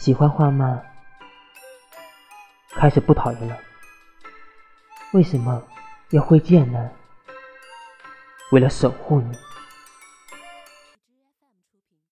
喜欢花吗？开始不讨厌了。为什么要挥剑呢？为了守护你。